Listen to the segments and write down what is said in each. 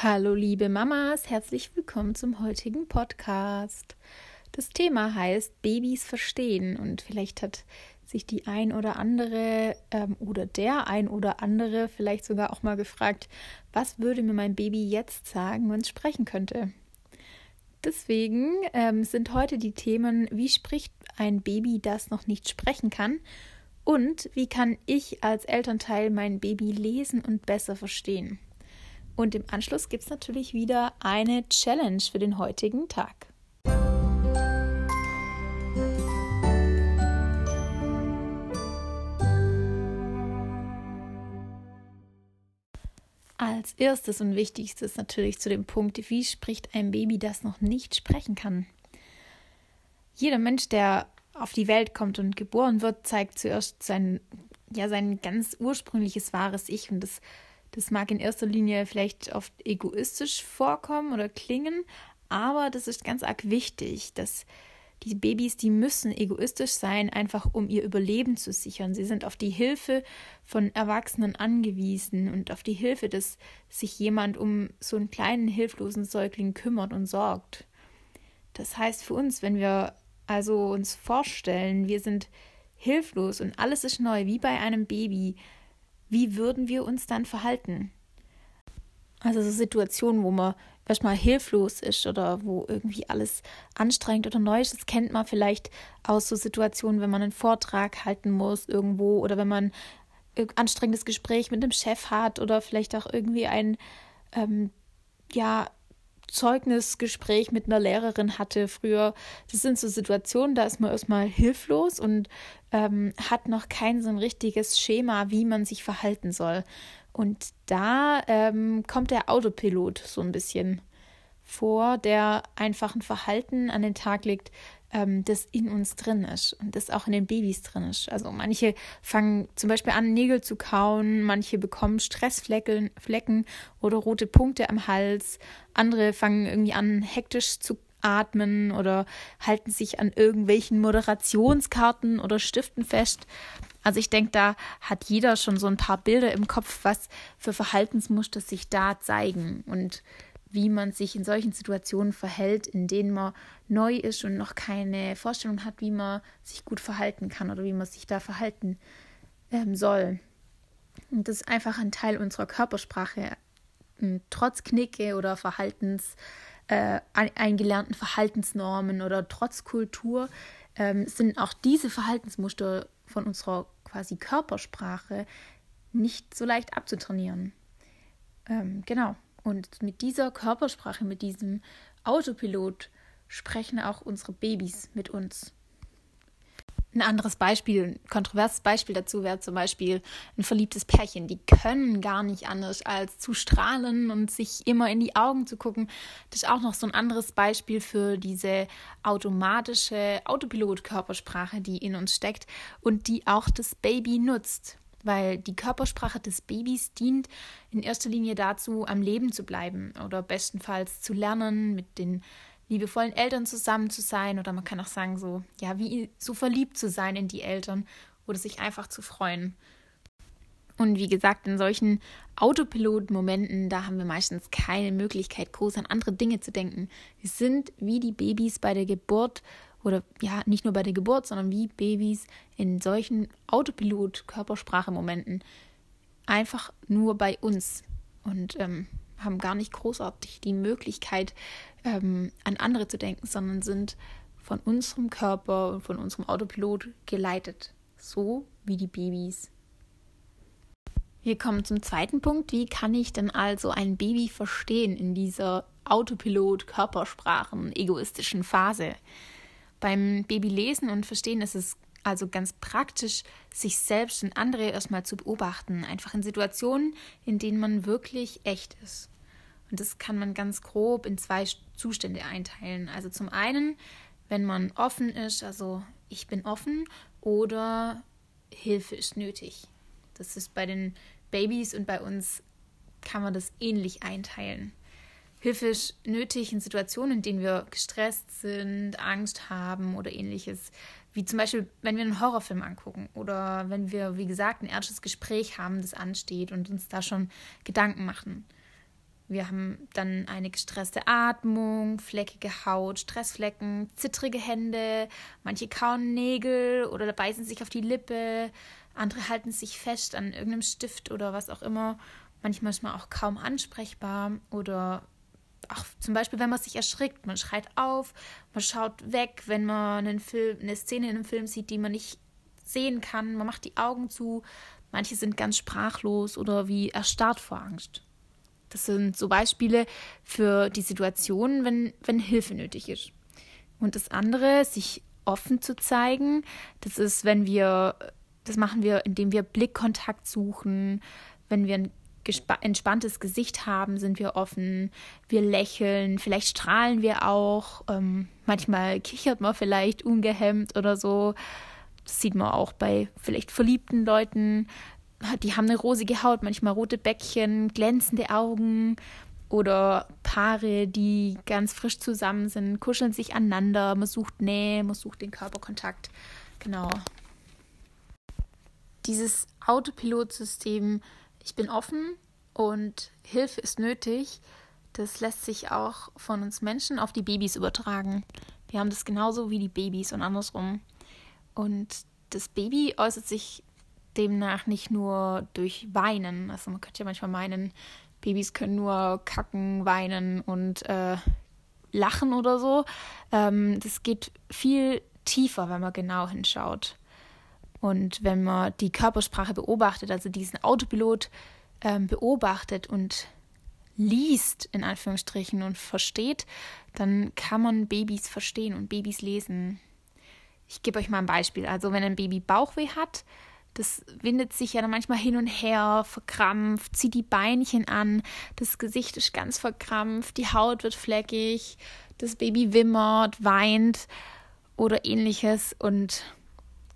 Hallo liebe Mamas, herzlich willkommen zum heutigen Podcast. Das Thema heißt Babys verstehen und vielleicht hat sich die ein oder andere ähm, oder der ein oder andere vielleicht sogar auch mal gefragt, was würde mir mein Baby jetzt sagen, wenn es sprechen könnte. Deswegen ähm, sind heute die Themen, wie spricht ein Baby, das noch nicht sprechen kann und wie kann ich als Elternteil mein Baby lesen und besser verstehen. Und im Anschluss gibt es natürlich wieder eine Challenge für den heutigen Tag. Als erstes und wichtigstes natürlich zu dem Punkt, wie spricht ein Baby, das noch nicht sprechen kann. Jeder Mensch, der auf die Welt kommt und geboren wird, zeigt zuerst sein, ja, sein ganz ursprüngliches wahres Ich und das das mag in erster Linie vielleicht oft egoistisch vorkommen oder klingen, aber das ist ganz arg wichtig, dass die Babys, die müssen egoistisch sein, einfach um ihr Überleben zu sichern. Sie sind auf die Hilfe von Erwachsenen angewiesen und auf die Hilfe, dass sich jemand um so einen kleinen, hilflosen Säugling kümmert und sorgt. Das heißt für uns, wenn wir also uns vorstellen, wir sind hilflos und alles ist neu, wie bei einem Baby, wie würden wir uns dann verhalten? Also so Situationen, wo man erstmal hilflos ist oder wo irgendwie alles anstrengend oder neu ist, das kennt man vielleicht aus so Situationen, wenn man einen Vortrag halten muss irgendwo oder wenn man ein anstrengendes Gespräch mit dem Chef hat oder vielleicht auch irgendwie ein ähm, ja Zeugnisgespräch mit einer Lehrerin hatte früher. Das sind so Situationen, da ist man erstmal hilflos und ähm, hat noch kein so ein richtiges Schema, wie man sich verhalten soll. Und da ähm, kommt der Autopilot so ein bisschen vor, der einfach ein Verhalten an den Tag legt, ähm, das in uns drin ist und das auch in den Babys drin ist. Also manche fangen zum Beispiel an, Nägel zu kauen, manche bekommen Stressflecken Flecken oder rote Punkte am Hals, andere fangen irgendwie an, hektisch zu atmen oder halten sich an irgendwelchen Moderationskarten oder Stiften fest. Also ich denke, da hat jeder schon so ein paar Bilder im Kopf, was für Verhaltensmuster sich da zeigen. Und wie man sich in solchen Situationen verhält, in denen man neu ist und noch keine Vorstellung hat, wie man sich gut verhalten kann oder wie man sich da verhalten ähm, soll. Und das ist einfach ein Teil unserer Körpersprache. Trotz Knicke oder Verhaltens, äh, eingelernten Verhaltensnormen oder trotz Kultur ähm, sind auch diese Verhaltensmuster von unserer quasi Körpersprache nicht so leicht abzutrainieren. Ähm, genau. Und mit dieser Körpersprache, mit diesem Autopilot sprechen auch unsere Babys mit uns. Ein anderes Beispiel, ein kontroverses Beispiel dazu wäre zum Beispiel ein verliebtes Pärchen. Die können gar nicht anders als zu strahlen und sich immer in die Augen zu gucken. Das ist auch noch so ein anderes Beispiel für diese automatische Autopilot-Körpersprache, die in uns steckt und die auch das Baby nutzt weil die Körpersprache des Babys dient in erster Linie dazu, am Leben zu bleiben oder bestenfalls zu lernen, mit den liebevollen Eltern zusammen zu sein oder man kann auch sagen so, ja, wie so verliebt zu sein in die Eltern oder sich einfach zu freuen. Und wie gesagt, in solchen Autopilot-Momenten, da haben wir meistens keine Möglichkeit, groß an andere Dinge zu denken. Wir sind wie die Babys bei der Geburt oder ja, nicht nur bei der Geburt, sondern wie Babys in solchen Autopilot-Körpersprache-Momenten einfach nur bei uns und ähm, haben gar nicht großartig die Möglichkeit, ähm, an andere zu denken, sondern sind von unserem Körper und von unserem Autopilot geleitet, so wie die Babys. Wir kommen zum zweiten Punkt. Wie kann ich denn also ein Baby verstehen in dieser Autopilot-Körpersprachen-egoistischen Phase? Beim Babylesen und Verstehen ist es also ganz praktisch, sich selbst und andere erstmal zu beobachten, einfach in Situationen, in denen man wirklich echt ist. Und das kann man ganz grob in zwei Zustände einteilen. Also zum einen, wenn man offen ist, also ich bin offen oder Hilfe ist nötig. Das ist bei den Babys und bei uns kann man das ähnlich einteilen. Hilfe ist nötig in Situationen, in denen wir gestresst sind, Angst haben oder ähnliches. Wie zum Beispiel, wenn wir einen Horrorfilm angucken oder wenn wir, wie gesagt, ein ernstes Gespräch haben, das ansteht und uns da schon Gedanken machen. wir haben dann eine gestresste Atmung, fleckige Haut, Stressflecken, zittrige Hände, manche kauen Nägel oder beißen sich auf die Lippe, andere halten sich fest an irgendeinem Stift oder was auch immer. Manchmal ist man auch kaum ansprechbar oder auch zum Beispiel, wenn man sich erschrickt, man schreit auf, man schaut weg, wenn man einen Film, eine Szene in einem Film sieht, die man nicht sehen kann, man macht die Augen zu. Manche sind ganz sprachlos oder wie erstarrt vor Angst. Das sind so Beispiele für die Situation, wenn, wenn Hilfe nötig ist. Und das andere, sich offen zu zeigen, das ist, wenn wir, das machen wir, indem wir Blickkontakt suchen, wenn wir ein entspanntes Gesicht haben, sind wir offen, wir lächeln, vielleicht strahlen wir auch, ähm, manchmal kichert man vielleicht ungehemmt oder so. Das sieht man auch bei vielleicht verliebten Leuten die haben eine rosige Haut, manchmal rote Bäckchen, glänzende Augen oder Paare, die ganz frisch zusammen sind, kuscheln sich aneinander, man sucht Nähe, man sucht den Körperkontakt. Genau. Dieses Autopilotsystem, ich bin offen und Hilfe ist nötig, das lässt sich auch von uns Menschen auf die Babys übertragen. Wir haben das genauso wie die Babys und andersrum. Und das Baby äußert sich demnach nicht nur durch Weinen. Also man könnte ja manchmal meinen, Babys können nur kacken, weinen und äh, lachen oder so. Ähm, das geht viel tiefer, wenn man genau hinschaut. Und wenn man die Körpersprache beobachtet, also diesen Autopilot ähm, beobachtet und liest, in Anführungsstrichen, und versteht, dann kann man Babys verstehen und Babys lesen. Ich gebe euch mal ein Beispiel. Also wenn ein Baby Bauchweh hat, das windet sich ja dann manchmal hin und her, verkrampft, zieht die Beinchen an, das Gesicht ist ganz verkrampft, die Haut wird fleckig, das Baby wimmert, weint oder ähnliches und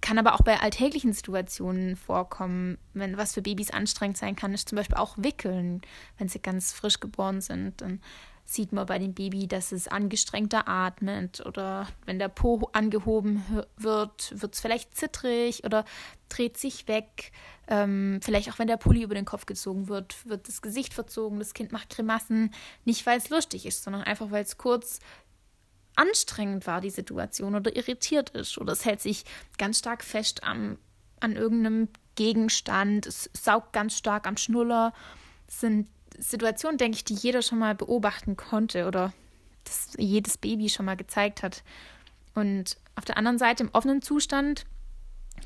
kann aber auch bei alltäglichen Situationen vorkommen. Wenn was für Babys anstrengend sein kann, ist zum Beispiel auch Wickeln, wenn sie ganz frisch geboren sind. Dann sieht man bei dem Baby, dass es angestrengter atmet oder wenn der Po angehoben wird, wird es vielleicht zittrig oder dreht sich weg. Ähm, vielleicht auch wenn der Pulli über den Kopf gezogen wird, wird das Gesicht verzogen, das Kind macht Grimassen, nicht weil es lustig ist, sondern einfach weil es kurz anstrengend war, die Situation oder irritiert ist oder es hält sich ganz stark fest am, an irgendeinem Gegenstand, es saugt ganz stark am Schnuller. Das sind Situation, denke ich, die jeder schon mal beobachten konnte oder das jedes Baby schon mal gezeigt hat. Und auf der anderen Seite, im offenen Zustand,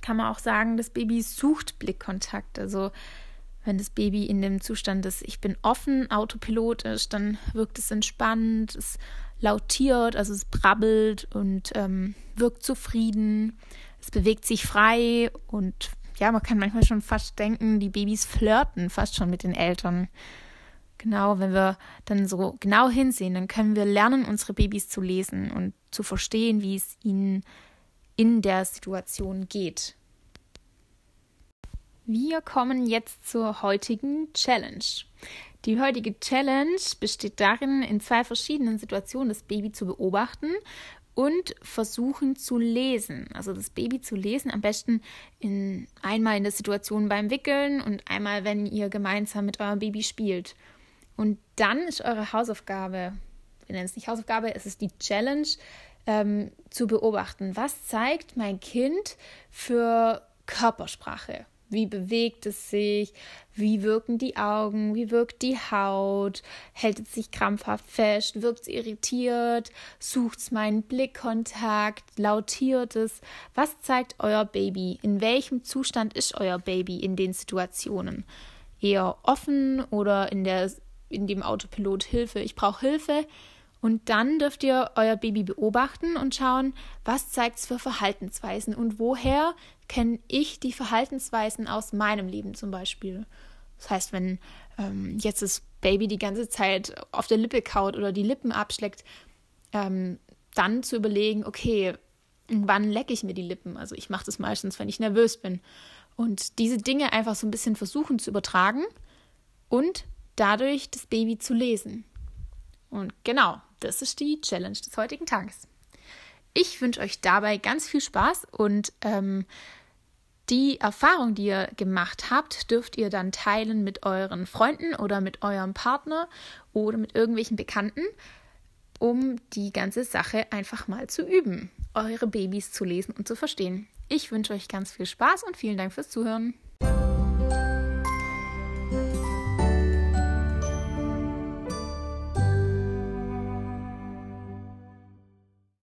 kann man auch sagen, das Baby sucht Blickkontakt. Also wenn das Baby in dem Zustand ist, ich bin offen, Autopilot ist, dann wirkt es entspannt, es lautiert, also es brabbelt und ähm, wirkt zufrieden. Es bewegt sich frei und ja, man kann manchmal schon fast denken, die Babys flirten fast schon mit den Eltern. Genau, wenn wir dann so genau hinsehen, dann können wir lernen, unsere Babys zu lesen und zu verstehen, wie es ihnen in der Situation geht. Wir kommen jetzt zur heutigen Challenge. Die heutige Challenge besteht darin, in zwei verschiedenen Situationen das Baby zu beobachten und versuchen zu lesen. Also das Baby zu lesen, am besten in, einmal in der Situation beim Wickeln und einmal, wenn ihr gemeinsam mit eurem Baby spielt. Und dann ist eure Hausaufgabe, wir nennen es nicht Hausaufgabe, es ist die Challenge, ähm, zu beobachten, was zeigt mein Kind für Körpersprache. Wie bewegt es sich? Wie wirken die Augen? Wie wirkt die Haut? Hält es sich krampfhaft fest? Wirkt es irritiert? Sucht es meinen Blickkontakt? Lautiert es? Was zeigt euer Baby? In welchem Zustand ist euer Baby in den Situationen? Eher offen oder in der in dem Autopilot Hilfe, ich brauche Hilfe. Und dann dürft ihr euer Baby beobachten und schauen, was zeigt es für Verhaltensweisen und woher kenne ich die Verhaltensweisen aus meinem Leben zum Beispiel. Das heißt, wenn ähm, jetzt das Baby die ganze Zeit auf der Lippe kaut oder die Lippen abschleckt, ähm, dann zu überlegen, okay, wann lecke ich mir die Lippen? Also ich mache das meistens, wenn ich nervös bin. Und diese Dinge einfach so ein bisschen versuchen zu übertragen und dadurch das Baby zu lesen. Und genau, das ist die Challenge des heutigen Tages. Ich wünsche euch dabei ganz viel Spaß und ähm, Die Erfahrung, die ihr gemacht habt, dürft ihr dann teilen mit euren Freunden oder mit eurem Partner oder mit irgendwelchen Bekannten, um die ganze Sache einfach mal zu üben, eure Babys zu lesen und zu verstehen. Ich wünsche euch ganz viel Spaß und vielen Dank fürs Zuhören.